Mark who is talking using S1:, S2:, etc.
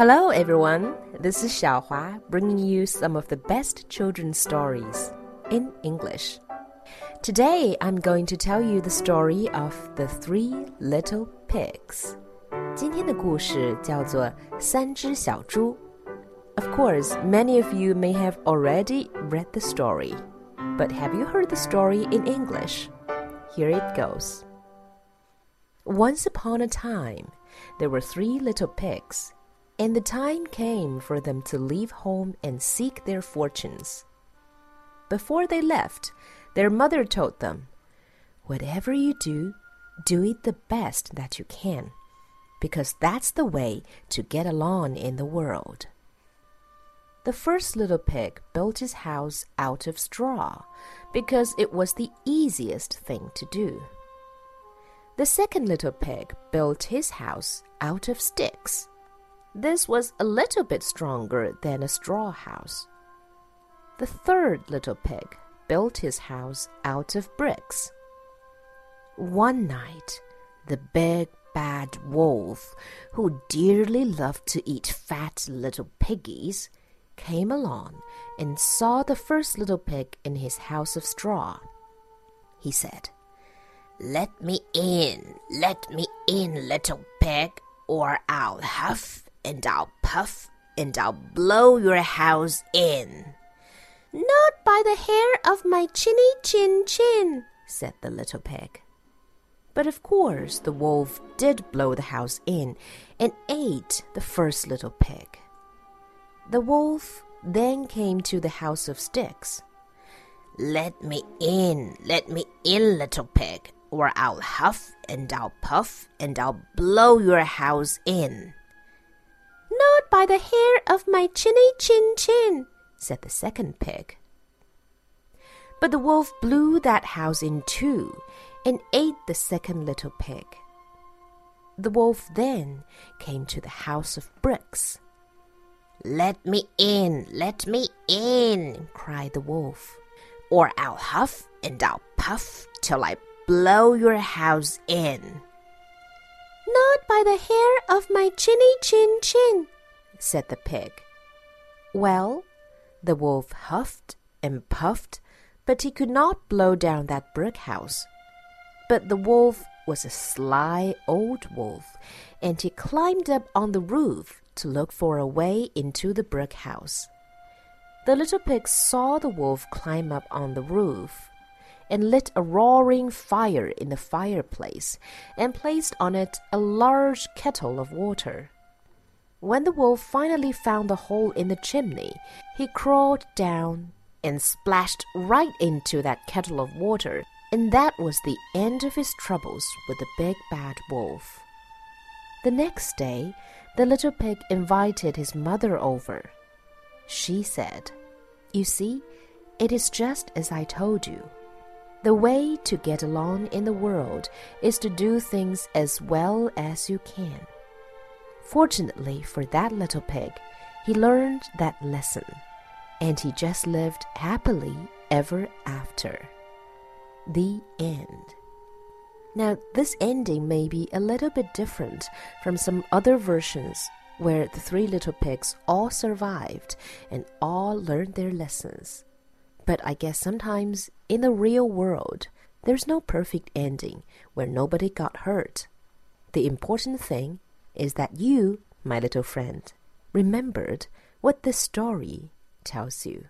S1: Hello, everyone. This is Xiaohua bringing you some of the best children's stories in English. Today, I'm going to tell you the story of the three little pigs. 今天的故事叫做三只小猪。Of course, many of you may have already read the story, but have you heard the story in English? Here it goes. Once upon a time, there were three little pigs, and the time came for them to leave home and seek their fortunes. Before they left, their mother told them, Whatever you do, do it the best that you can, because that's the way to get along in the world. The first little pig built his house out of straw because it was the easiest thing to do. The second little pig built his house out of sticks. This was a little bit stronger than a straw house. The third little pig built his house out of bricks. One night, the big bad wolf, who dearly loved to eat fat little piggies, came along and saw the first little pig in his house of straw. He said, Let me in, let me in, little pig, or I'll huff and I'll puff and I'll blow your house in.
S2: Not by the hair of my chinny chin chin, said the little pig.
S1: But of course the wolf did blow the house in and ate the first little pig. The wolf then came to the house of sticks.
S3: Let me in, let me in, little pig, or I'll huff and I'll puff and I'll blow your house in.
S2: By the hair of my chinny chin chin, said the second pig.
S1: But the wolf blew that house in too and ate the second little pig. The wolf then came to the house of bricks.
S3: Let me in, let me in, cried the wolf, or I'll huff and I'll puff till I blow your house in.
S2: Not by the hair of my chinny chin chin, said the pig.
S1: Well, the wolf huffed and puffed, but he could not blow down that brick house. But the wolf was a sly old wolf, and he climbed up on the roof to look for a way into the brick house. The little pig saw the wolf climb up on the roof and lit a roaring fire in the fireplace and placed on it a large kettle of water. When the wolf finally found the hole in the chimney, he crawled down and splashed right into that kettle of water, and that was the end of his troubles with the big bad wolf. The next day, the little pig invited his mother over. She said, You see, it is just as I told you. The way to get along in the world is to do things as well as you can. Fortunately for that little pig, he learned that lesson, and he just lived happily ever after. The end. Now, this ending may be a little bit different from some other versions where the three little pigs all survived and all learned their lessons. But I guess sometimes in the real world, there's no perfect ending where nobody got hurt. The important thing is that you, my little friend, remembered what this story tells you.